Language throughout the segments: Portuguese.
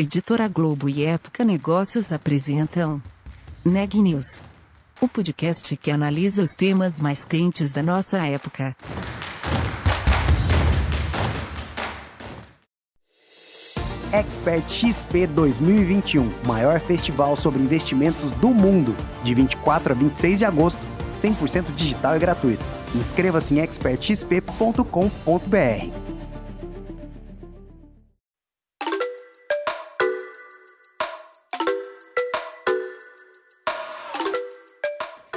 Editora Globo e Época Negócios apresentam Neg News, o podcast que analisa os temas mais quentes da nossa época. Expert XP 2021, maior festival sobre investimentos do mundo, de 24 a 26 de agosto, 100% digital e gratuito. Inscreva-se em expertxp.com.br.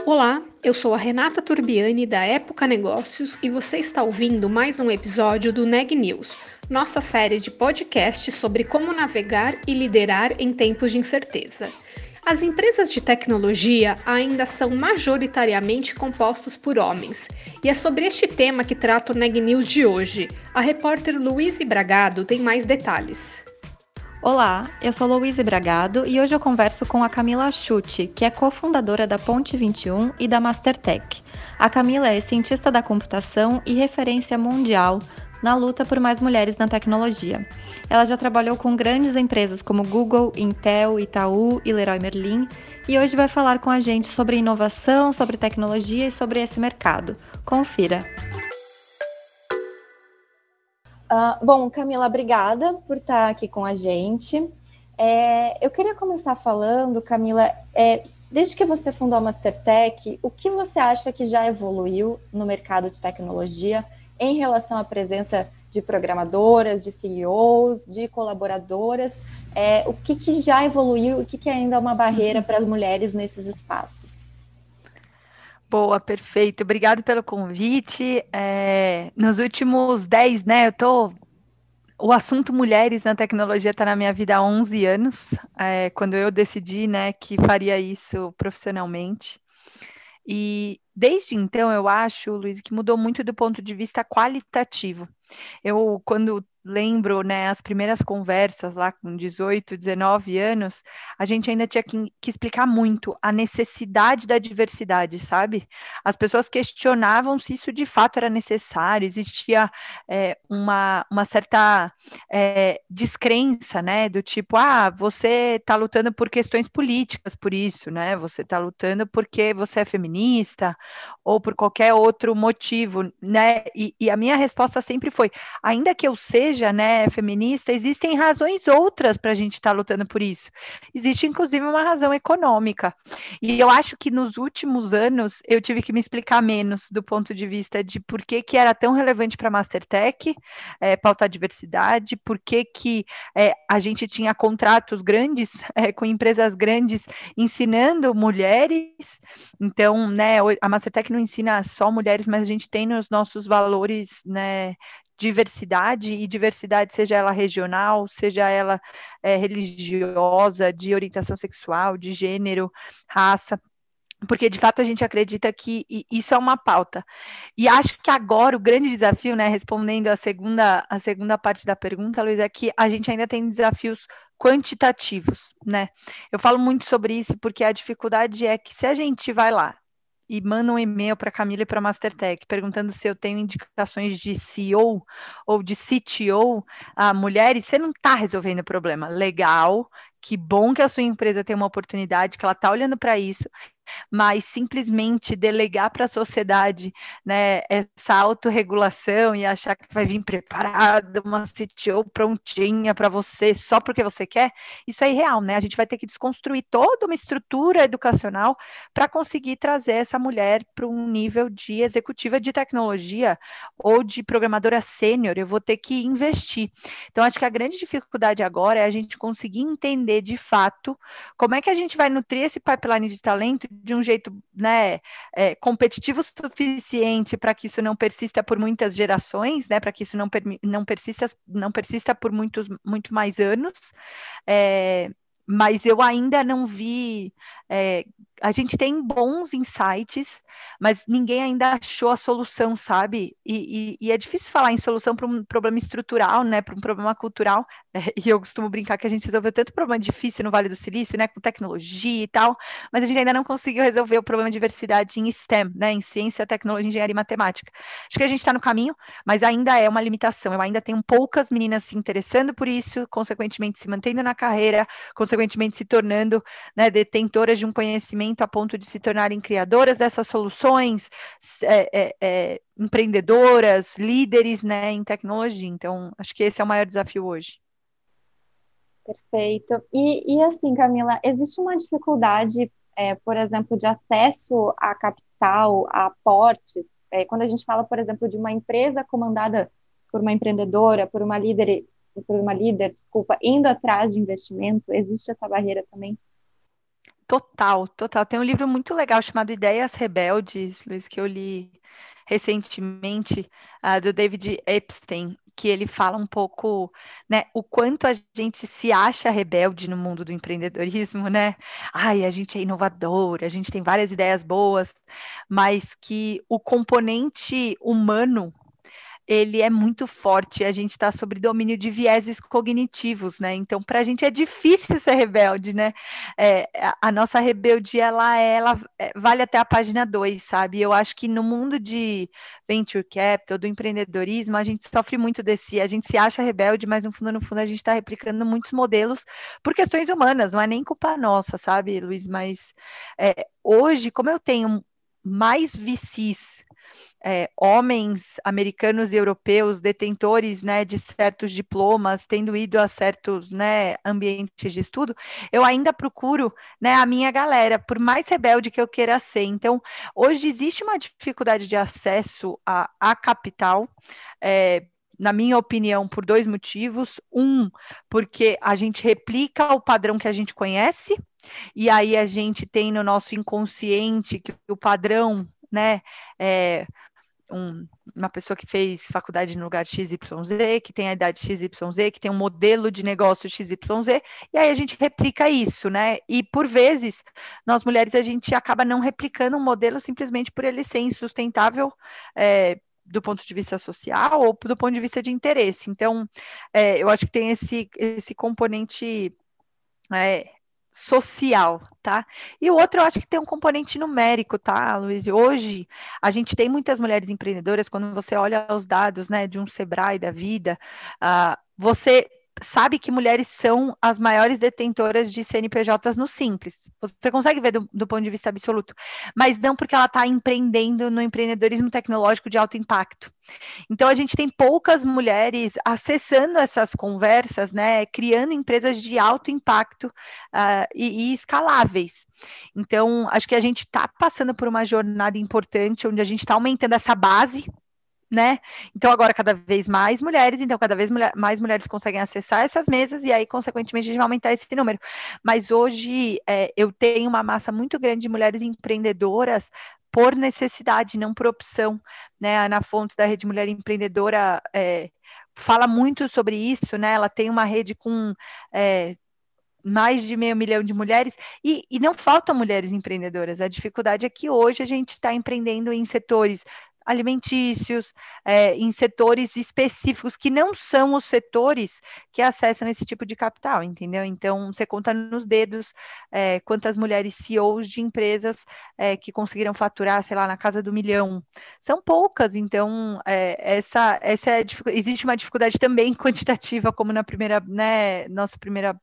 Olá, eu sou a Renata Turbiani da Época Negócios e você está ouvindo mais um episódio do Neg News, nossa série de podcasts sobre como navegar e liderar em tempos de incerteza. As empresas de tecnologia ainda são majoritariamente compostas por homens, e é sobre este tema que trata o Neg News de hoje. A repórter Luíse Bragado tem mais detalhes. Olá, eu sou Louise Bragado e hoje eu converso com a Camila Chute, que é cofundadora da Ponte 21 e da Mastertech. A Camila é cientista da computação e referência mundial na luta por mais mulheres na tecnologia. Ela já trabalhou com grandes empresas como Google, Intel, Itaú e Leroy Merlin e hoje vai falar com a gente sobre inovação, sobre tecnologia e sobre esse mercado. Confira! Uh, bom, Camila, obrigada por estar aqui com a gente. É, eu queria começar falando, Camila, é, desde que você fundou a Mastertech, o que você acha que já evoluiu no mercado de tecnologia em relação à presença de programadoras, de CEOs, de colaboradoras? É, o que, que já evoluiu e o que, que ainda é uma barreira para as mulheres nesses espaços? Boa, perfeito. Obrigado pelo convite. É, nos últimos 10, né, eu tô... O assunto mulheres na tecnologia está na minha vida há 11 anos, é, quando eu decidi, né, que faria isso profissionalmente. E desde então, eu acho, Luiz, que mudou muito do ponto de vista qualitativo. Eu, quando lembro, né, as primeiras conversas lá com 18, 19 anos, a gente ainda tinha que, que, explicar muito a necessidade da diversidade, sabe? As pessoas questionavam se isso de fato era necessário, existia é, uma, uma certa é, descrença, né, do tipo, ah, você está lutando por questões políticas, por isso, né, você está lutando porque você é feminista, ou por qualquer outro motivo, né, e, e a minha resposta sempre foi, ainda que eu seja seja né, feminista, existem razões outras para a gente estar tá lutando por isso. Existe, inclusive, uma razão econômica. E eu acho que nos últimos anos eu tive que me explicar menos do ponto de vista de por que, que era tão relevante para a Mastertech é, pautar diversidade, por que, que é, a gente tinha contratos grandes é, com empresas grandes ensinando mulheres. Então, né, a Mastertech não ensina só mulheres, mas a gente tem nos nossos valores né, diversidade, e diversidade, seja ela regional, seja ela é, religiosa, de orientação sexual, de gênero, raça, porque de fato a gente acredita que isso é uma pauta. E acho que agora o grande desafio, né, respondendo a segunda, a segunda parte da pergunta, Luiz, é que a gente ainda tem desafios quantitativos, né? Eu falo muito sobre isso porque a dificuldade é que se a gente vai lá e manda um e-mail para Camila e para a Mastertech perguntando se eu tenho indicações de CEO ou de CTO a mulheres, você não está resolvendo o problema. Legal, que bom que a sua empresa tem uma oportunidade, que ela está olhando para isso, mas simplesmente delegar para a sociedade né, essa autorregulação e achar que vai vir preparada, uma CTO prontinha para você só porque você quer, isso é irreal, né? A gente vai ter que desconstruir toda uma estrutura educacional para conseguir trazer essa mulher para um nível de executiva de tecnologia ou de programadora sênior, eu vou ter que investir. Então, acho que a grande dificuldade agora é a gente conseguir entender de fato como é que a gente vai nutrir esse pipeline de talento de um jeito né, é, competitivo o suficiente para que isso não persista por muitas gerações, né, para que isso não, não, persista, não persista por muitos, muito mais anos. É, mas eu ainda não vi é, a gente tem bons insights, mas ninguém ainda achou a solução, sabe? E, e, e é difícil falar em solução para um problema estrutural, né? Para um problema cultural. É, e eu costumo brincar que a gente resolveu tanto problema difícil no Vale do Silício, né? Com tecnologia e tal, mas a gente ainda não conseguiu resolver o problema de diversidade em STEM, né? Em ciência, tecnologia, engenharia e matemática. Acho que a gente está no caminho, mas ainda é uma limitação. Eu ainda tenho poucas meninas se interessando por isso, consequentemente se mantendo na carreira, consequentemente se tornando né, detentoras de um conhecimento a ponto de se tornarem criadoras dessas soluções, é, é, é, empreendedoras, líderes né, em tecnologia. Então, acho que esse é o maior desafio hoje. Perfeito. E, e assim, Camila, existe uma dificuldade, é, por exemplo, de acesso a capital, a aportes? É, quando a gente fala, por exemplo, de uma empresa comandada por uma empreendedora, por uma líder, por uma líder, desculpa, indo atrás de investimento, existe essa barreira também? Total, total. Tem um livro muito legal chamado Ideias Rebeldes, Luiz, que eu li recentemente, uh, do David Epstein, que ele fala um pouco, né, o quanto a gente se acha rebelde no mundo do empreendedorismo, né? Ai, a gente é inovador, a gente tem várias ideias boas, mas que o componente humano ele é muito forte, a gente está sob domínio de vieses cognitivos, né? Então, para a gente é difícil ser rebelde, né? É, a, nossa rebeldia, ela, ela é, vale até a página 2, sabe? Eu acho que no mundo de venture capital, do empreendedorismo, a gente sofre muito desse, a gente se acha rebelde, mas no fundo, no fundo, a gente está replicando muitos modelos por questões humanas, não é nem culpa nossa, sabe, Luiz? Mas é, hoje, como eu tenho mais VCs é, homens americanos e europeus detentores né, de certos diplomas, tendo ido a certos né, ambientes de estudo, eu ainda procuro né, a minha galera, por mais rebelde que eu queira ser. Então, hoje existe uma dificuldade de acesso a capital. É, na minha opinião, por dois motivos. Um, porque a gente replica o padrão que a gente conhece, e aí a gente tem no nosso inconsciente que o padrão, né, é, um, uma pessoa que fez faculdade no lugar XYZ, que tem a idade XYZ, que tem um modelo de negócio XYZ, e aí a gente replica isso, né? E por vezes, nós mulheres, a gente acaba não replicando um modelo simplesmente por ele ser insustentável. É, do ponto de vista social ou do ponto de vista de interesse. Então, é, eu acho que tem esse, esse componente é, social, tá? E o outro eu acho que tem um componente numérico, tá, Luiz? Hoje a gente tem muitas mulheres empreendedoras, quando você olha os dados, né, de um Sebrae da vida, uh, você sabe que mulheres são as maiores detentoras de CNPJs no Simples. Você consegue ver do, do ponto de vista absoluto, mas não porque ela está empreendendo no empreendedorismo tecnológico de alto impacto. Então a gente tem poucas mulheres acessando essas conversas, né, criando empresas de alto impacto uh, e, e escaláveis. Então acho que a gente está passando por uma jornada importante onde a gente está aumentando essa base né? Então, agora cada vez mais mulheres, então cada vez mulher, mais mulheres conseguem acessar essas mesas, e aí, consequentemente, a gente vai aumentar esse número. Mas hoje é, eu tenho uma massa muito grande de mulheres empreendedoras por necessidade, não por opção, né? A Ana Fontes, da Rede Mulher Empreendedora, é, fala muito sobre isso, né? Ela tem uma rede com. É, mais de meio milhão de mulheres, e, e não faltam mulheres empreendedoras. A dificuldade é que hoje a gente está empreendendo em setores alimentícios, é, em setores específicos que não são os setores que acessam esse tipo de capital, entendeu? Então, você conta nos dedos é, quantas mulheres CEOs de empresas é, que conseguiram faturar, sei lá, na casa do milhão. São poucas, então, essa, essa é existe uma dificuldade também quantitativa, como na primeira, né, nossa primeira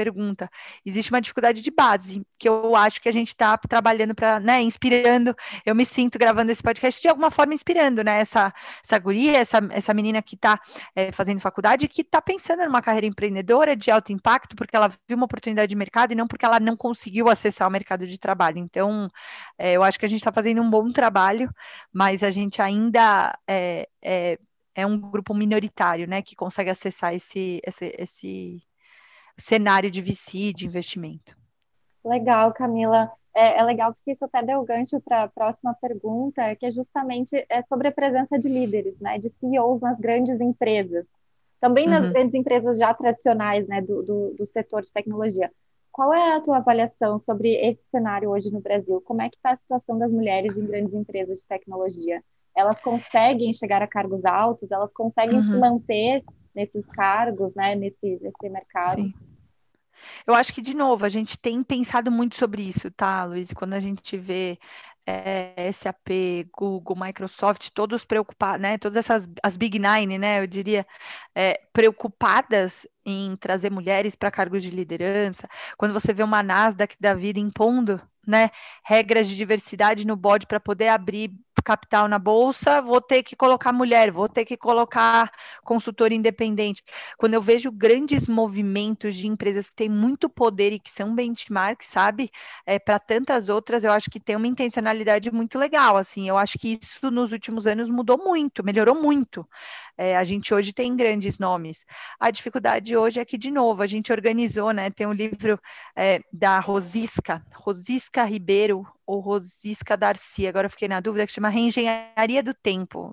pergunta. Existe uma dificuldade de base, que eu acho que a gente está trabalhando para, né, inspirando. Eu me sinto gravando esse podcast de alguma forma inspirando, né, essa, essa guria, essa, essa menina que está é, fazendo faculdade, que está pensando numa carreira empreendedora de alto impacto, porque ela viu uma oportunidade de mercado e não porque ela não conseguiu acessar o mercado de trabalho. Então, é, eu acho que a gente está fazendo um bom trabalho, mas a gente ainda é, é, é um grupo minoritário, né, que consegue acessar esse, esse, esse cenário de VC, de investimento. Legal, Camila. É, é legal porque isso até deu gancho para a próxima pergunta, que é justamente é sobre a presença de líderes, né, de CEOs nas grandes empresas, também nas uhum. grandes empresas já tradicionais, né, do, do, do setor de tecnologia. qual é a tua avaliação sobre esse cenário hoje no Brasil? Como é que está a situação das mulheres em grandes empresas de tecnologia? Elas conseguem chegar a cargos altos? Elas conseguem uhum. se manter nesses cargos, né, nesse, nesse mercado? Sim. Eu acho que, de novo, a gente tem pensado muito sobre isso, tá, Luiz? Quando a gente vê é, SAP, Google, Microsoft, todos preocupados, né? Todas essas as Big Nine, né? Eu diria, é, preocupadas em trazer mulheres para cargos de liderança. Quando você vê uma Nasdaq da vida impondo, né, regras de diversidade no board para poder abrir capital na bolsa, vou ter que colocar mulher, vou ter que colocar consultor independente. Quando eu vejo grandes movimentos de empresas que têm muito poder e que são benchmark, sabe, é, para tantas outras, eu acho que tem uma intencionalidade muito legal. Assim, eu acho que isso nos últimos anos mudou muito, melhorou muito. É, a gente hoje tem grandes nomes. A dificuldade hoje é que, de novo, a gente organizou, né? Tem um livro é, da Rosisca, Rosisca Ribeiro, ou Rosisca Darcy, agora fiquei na dúvida, que chama Reengenharia do Tempo.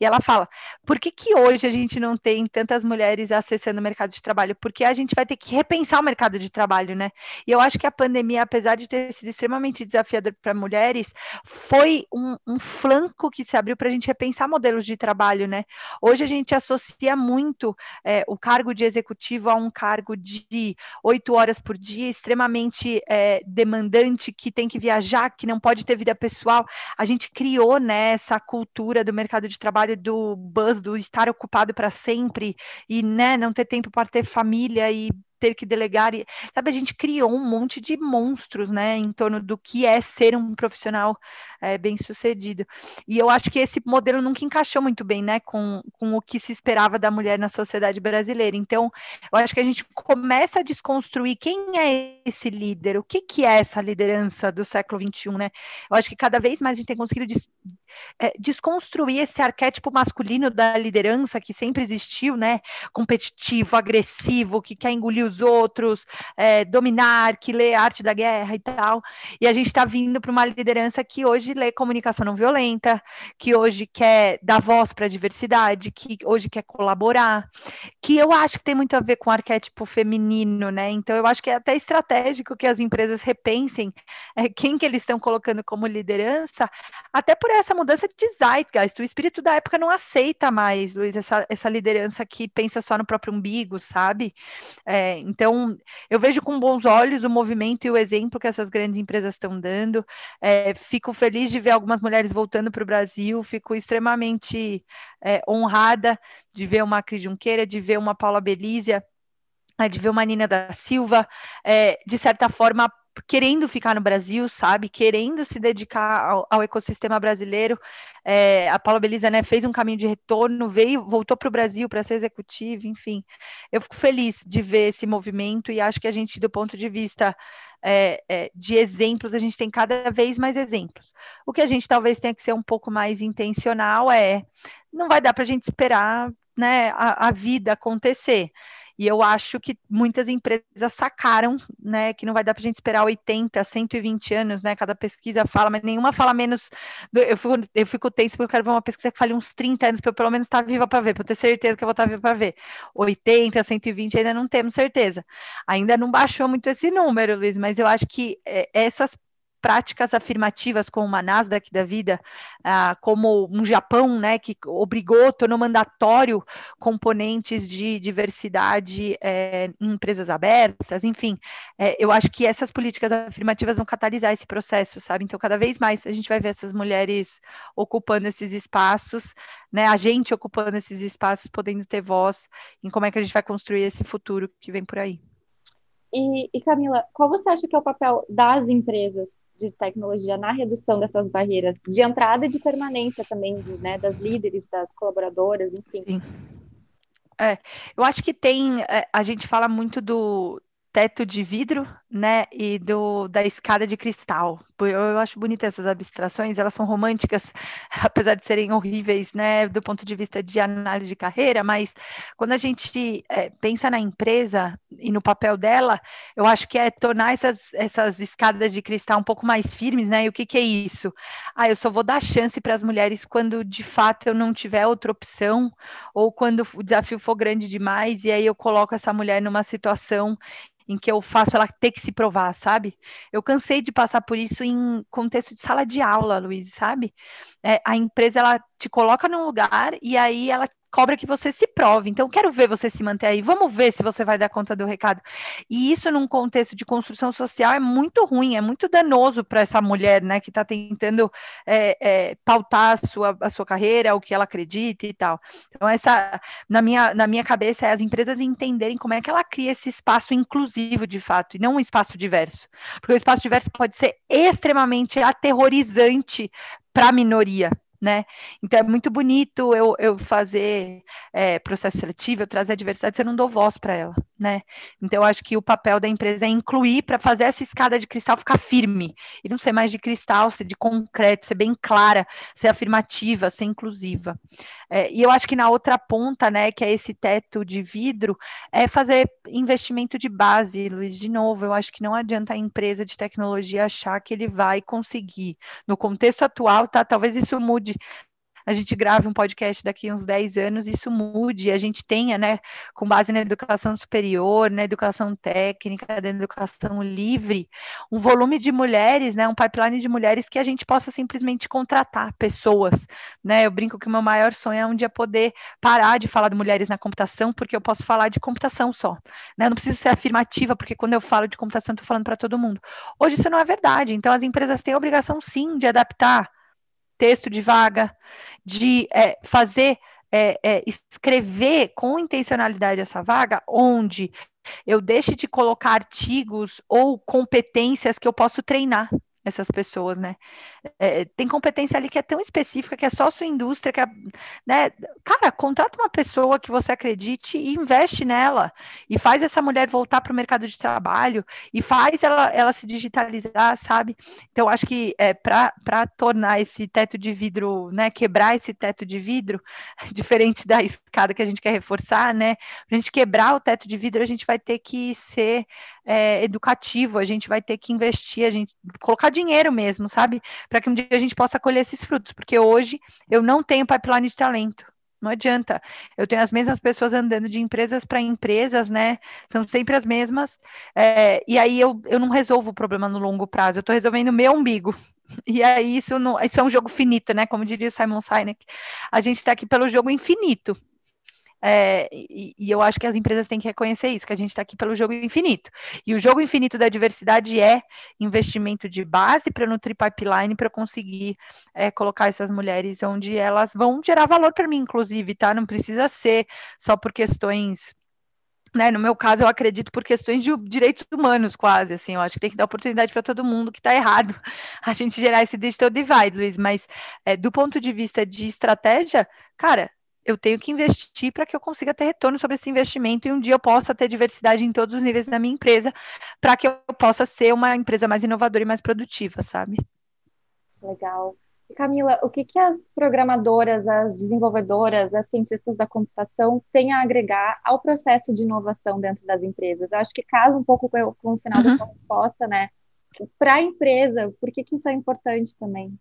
E ela fala: por que, que hoje a gente não tem tantas mulheres acessando o mercado de trabalho? Porque a gente vai ter que repensar o mercado de trabalho, né? E eu acho que a pandemia, apesar de ter sido extremamente desafiador para mulheres, foi um, um flanco que se abriu para a gente repensar modelos de trabalho, né? Hoje a gente associa muito é, o cargo de executivo a um cargo de oito horas por dia, extremamente é, demandante, que tem que viajar já que não pode ter vida pessoal, a gente criou né, essa cultura do mercado de trabalho do buzz, do estar ocupado para sempre e né, não ter tempo para ter família e ter que delegar. E, sabe, a gente criou um monte de monstros, né, em torno do que é ser um profissional é, bem sucedido. E eu acho que esse modelo nunca encaixou muito bem, né, com, com o que se esperava da mulher na sociedade brasileira. Então, eu acho que a gente começa a desconstruir quem é esse líder, o que, que é essa liderança do século XXI, né? Eu acho que cada vez mais a gente tem conseguido é, desconstruir esse arquétipo masculino da liderança que sempre existiu, né? Competitivo, agressivo, que quer engolir os os outros, é, dominar, que lê arte da guerra e tal. E a gente está vindo para uma liderança que hoje lê comunicação não violenta, que hoje quer dar voz para a diversidade, que hoje quer colaborar, que eu acho que tem muito a ver com o arquétipo feminino, né? Então eu acho que é até estratégico que as empresas repensem é, quem que eles estão colocando como liderança, até por essa mudança de zeitgeist. O espírito da época não aceita mais, Luiz, essa, essa liderança que pensa só no próprio umbigo, sabe? É, então, eu vejo com bons olhos o movimento e o exemplo que essas grandes empresas estão dando. É, fico feliz de ver algumas mulheres voltando para o Brasil, fico extremamente é, honrada de ver uma Cris Junqueira, de ver uma Paula Belízia, é, de ver uma Nina da Silva, é, de certa forma querendo ficar no Brasil, sabe? Querendo se dedicar ao, ao ecossistema brasileiro. É, a Paula Belisa né, fez um caminho de retorno, veio, voltou para o Brasil para ser executiva, enfim. Eu fico feliz de ver esse movimento e acho que a gente, do ponto de vista é, é, de exemplos, a gente tem cada vez mais exemplos. O que a gente talvez tenha que ser um pouco mais intencional é não vai dar para a gente esperar né, a, a vida acontecer. E eu acho que muitas empresas sacaram, né, que não vai dar para a gente esperar 80, 120 anos, né? Cada pesquisa fala, mas nenhuma fala menos. Eu fico, eu fico tenso porque eu quero ver uma pesquisa que fale uns 30 anos para eu pelo menos estar tá viva para ver, para ter certeza que eu vou estar tá viva para ver. 80, 120 ainda não temos certeza. Ainda não baixou muito esse número, Luiz, mas eu acho que é, essas práticas afirmativas como uma Nasdaq da vida, ah, como um Japão, né, que obrigou, tornou mandatório componentes de diversidade é, em empresas abertas, enfim, é, eu acho que essas políticas afirmativas vão catalisar esse processo, sabe? Então, cada vez mais a gente vai ver essas mulheres ocupando esses espaços, né, a gente ocupando esses espaços, podendo ter voz em como é que a gente vai construir esse futuro que vem por aí. E, e, Camila, qual você acha que é o papel das empresas de tecnologia na redução dessas barreiras de entrada e de permanência também, né, das líderes, das colaboradoras, enfim? Sim. É, eu acho que tem, é, a gente fala muito do, teto de vidro, né, e do, da escada de cristal. Eu, eu, acho bonita essas abstrações, elas são românticas, apesar de serem horríveis, né, do ponto de vista de análise de carreira, mas quando a gente é, pensa na empresa e no papel dela, eu acho que é tornar essas, essas escadas de cristal um pouco mais firmes, né, e o que, que é isso? Ah, eu só vou dar chance para as mulheres quando de fato eu não tiver outra opção, ou quando o desafio for grande demais, e aí eu coloco essa mulher numa situação em que eu faço ela ter que se provar, sabe? Eu cansei de passar por isso em contexto de sala de aula, Luiz, sabe? É, a empresa ela te coloca num lugar e aí ela cobra que você se prove. Então, quero ver você se manter aí. Vamos ver se você vai dar conta do recado. E isso, num contexto de construção social, é muito ruim, é muito danoso para essa mulher, né, que está tentando é, é, pautar a sua, a sua carreira, o que ela acredita e tal. Então, essa, na minha, na minha cabeça, é as empresas entenderem como é que ela cria esse espaço inclusivo, de fato, e não um espaço diverso. Porque o espaço diverso pode ser extremamente aterrorizante para a minoria, né? Então é muito bonito eu, eu fazer é, processo seletivo, eu trazer a diversidade, eu não dou voz para ela, né? Então acho que o papel da empresa é incluir para fazer essa escada de cristal ficar firme e não ser mais de cristal, ser de concreto, ser bem clara, ser afirmativa, ser inclusiva. É, e eu acho que na outra ponta, né, que é esse teto de vidro, é fazer investimento de base, Luiz, de novo, eu acho que não adianta a empresa de tecnologia achar que ele vai conseguir. No contexto atual, tá? Talvez isso mude a gente grave um podcast daqui a uns 10 anos, isso mude, a gente tenha, né, com base na educação superior, na educação técnica, na educação livre, um volume de mulheres, né, um pipeline de mulheres que a gente possa simplesmente contratar pessoas, né, eu brinco que o meu maior sonho é um dia poder parar de falar de mulheres na computação, porque eu posso falar de computação só, né, eu não preciso ser afirmativa, porque quando eu falo de computação, estou falando para todo mundo. Hoje isso não é verdade, então as empresas têm a obrigação, sim, de adaptar texto de vaga, de é, fazer, é, é, escrever com intencionalidade essa vaga, onde eu deixe de colocar artigos ou competências que eu posso treinar essas pessoas, né? É, tem competência ali que é tão específica, que é só sua indústria, que é, né? Cara, contrata uma pessoa que você acredite e investe nela, e faz essa mulher voltar para o mercado de trabalho, e faz ela, ela se digitalizar, sabe? Então, acho que é, para tornar esse teto de vidro, né? Quebrar esse teto de vidro, diferente da escada que a gente quer reforçar, né? Para a gente quebrar o teto de vidro, a gente vai ter que ser é, educativo, a gente vai ter que investir, a gente colocar dinheiro mesmo, sabe? Para que um dia a gente possa colher esses frutos, porque hoje eu não tenho pipeline de talento. Não adianta. Eu tenho as mesmas pessoas andando de empresas para empresas, né? São sempre as mesmas. É, e aí eu, eu não resolvo o problema no longo prazo, eu estou resolvendo o meu umbigo. E aí isso, não, isso é um jogo finito, né? Como diria o Simon Sinek. A gente está aqui pelo jogo infinito. É, e, e, eu acho que as empresas têm que reconhecer isso, que a gente está aqui pelo jogo infinito. E o jogo infinito da diversidade é investimento de base para nutrir pipeline, para conseguir é, colocar essas mulheres onde elas vão gerar valor para mim, inclusive, tá? Não precisa ser só por questões. Né, no meu caso, eu acredito por questões de direitos humanos, quase, assim, eu acho que tem que dar oportunidade para todo mundo que está errado a gente gerar esse digital divide, Luiz, mas é, do ponto de vista de estratégia, cara, eu tenho que investir para que eu consiga ter retorno sobre esse investimento e um dia eu possa ter diversidade em todos os níveis da minha empresa, para que eu possa ser uma empresa mais inovadora e mais produtiva, sabe? Legal. E Camila, o que, que as programadoras, as desenvolvedoras, as cientistas da computação têm a agregar ao processo de inovação dentro das empresas? Eu acho que casa um pouco com, o final uhum. da sua resposta, né? Para a empresa, por que, que isso é importante também?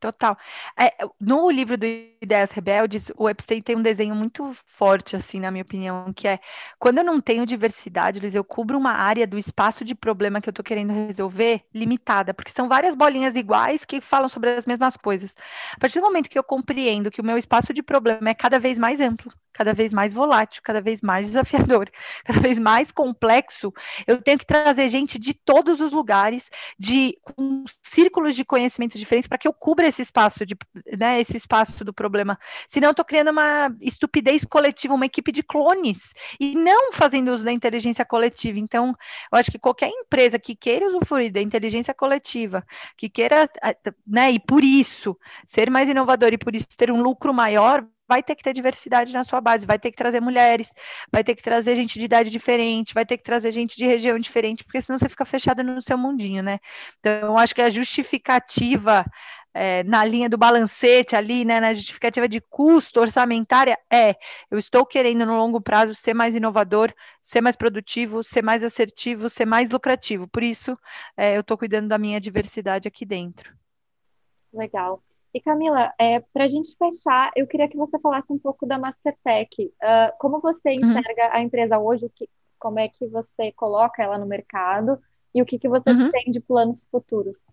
Total. É, no livro do Ideias Rebeldes, o Epstein tem um desenho muito forte, assim, na minha opinião, que é quando eu não tenho diversidade, Luiz, eu cubro uma área do espaço de problema que eu estou querendo resolver limitada, porque são várias bolinhas iguais que falam sobre as mesmas coisas. A partir do momento que eu compreendo que o meu espaço de problema é cada vez mais amplo, cada vez mais volátil, cada vez mais desafiador, cada vez mais complexo, eu tenho que trazer gente de todos os lugares, de com círculos de conhecimento diferentes, para que eu cubra esse espaço de, né, esse espaço do problema. Senão eu estou criando uma estupidez coletiva, uma equipe de clones, e não fazendo uso da inteligência coletiva. Então, eu acho que qualquer empresa que queira usufruir da inteligência coletiva, que queira, né, e por isso ser mais inovador e por isso ter um lucro maior, vai ter que ter diversidade na sua base, vai ter que trazer mulheres, vai ter que trazer gente de idade diferente, vai ter que trazer gente de região diferente, porque senão você fica fechado no seu mundinho, né? Então, acho que a justificativa é, na linha do balancete ali, né, na justificativa de custo orçamentária, é, eu estou querendo no longo prazo ser mais inovador, ser mais produtivo, ser mais assertivo, ser mais lucrativo. Por isso, é, eu estou cuidando da minha diversidade aqui dentro. Legal. E Camila, é, para a gente fechar, eu queria que você falasse um pouco da Mastertech. Uh, como você uhum. enxerga uhum. a empresa hoje? O que, como é que você coloca ela no mercado e o que, que você Uhum. tem de planos futuros.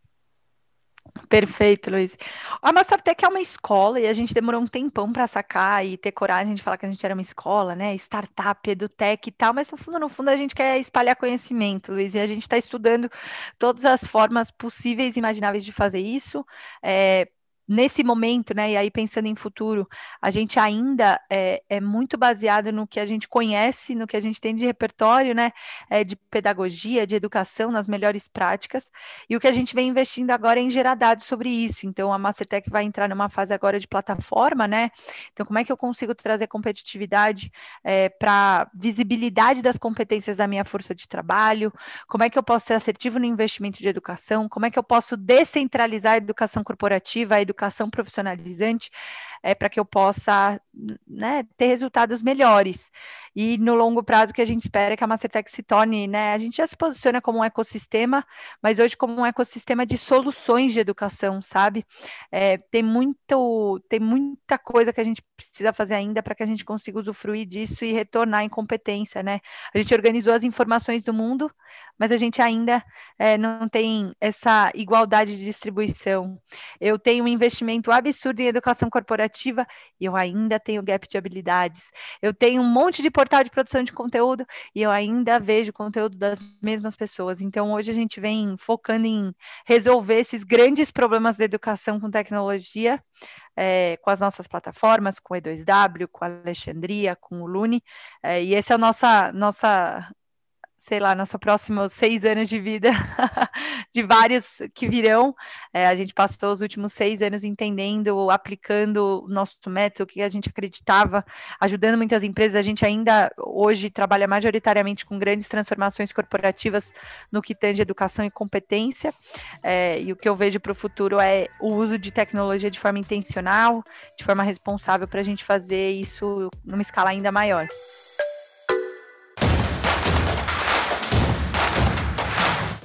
Perfeito, Luiz. A Mastertech é uma escola e a gente demorou um tempão para sacar e ter coragem de falar que a gente era uma escola, né? Startup, edutech e tal, mas no fundo, no fundo, a gente quer espalhar conhecimento, Luiz, e a gente está estudando todas as formas possíveis e imagináveis de fazer isso. É, nesse momento, né, e aí pensando em futuro, a gente ainda é, é, muito baseado no que a gente conhece, no que a gente tem de repertório, né, é, de pedagogia, de educação, nas melhores práticas, e o que a gente vem investindo agora é em gerar dados sobre isso. Então, a Mastertech vai entrar numa fase agora de plataforma, né? Então, como é que eu consigo trazer competitividade é, para visibilidade das competências da minha força de trabalho? Como é que eu posso ser assertivo no investimento de educação? Como é que eu posso descentralizar a educação corporativa, a educação educação profissionalizante é, para que eu possa né, ter resultados melhores. E no longo prazo que a gente espera é que a Mastertech se torne, né? A gente já se posiciona como um ecossistema, mas hoje como um ecossistema de soluções de educação, sabe? É, tem muito, tem muita coisa que a gente precisa fazer ainda para que a gente consiga usufruir disso e retornar em competência, né? A gente organizou as informações do mundo, mas a gente ainda é, não tem essa igualdade de distribuição. Eu tenho um investimento absurdo em educação corporativa e eu ainda tenho gap de habilidades. Eu tenho um monte de portal de produção de conteúdo e eu ainda vejo conteúdo das mesmas pessoas. Então, hoje a gente vem focando em resolver esses grandes problemas da educação com tecnologia. É, com as nossas plataformas, com o E2W, com a Alexandria, com o Lune, é, e essa é a nossa, nossa sei lá, nosso próximo seis anos de vida, de vários que virão. É, a gente passou os últimos seis anos entendendo, aplicando o nosso método, o que a gente acreditava, ajudando muitas empresas. A gente ainda hoje trabalha majoritariamente com grandes transformações corporativas no que tange educação e competência. É, e o que eu vejo para o futuro é o uso de tecnologia de forma intencional, de forma responsável, para a gente fazer isso numa escala ainda maior.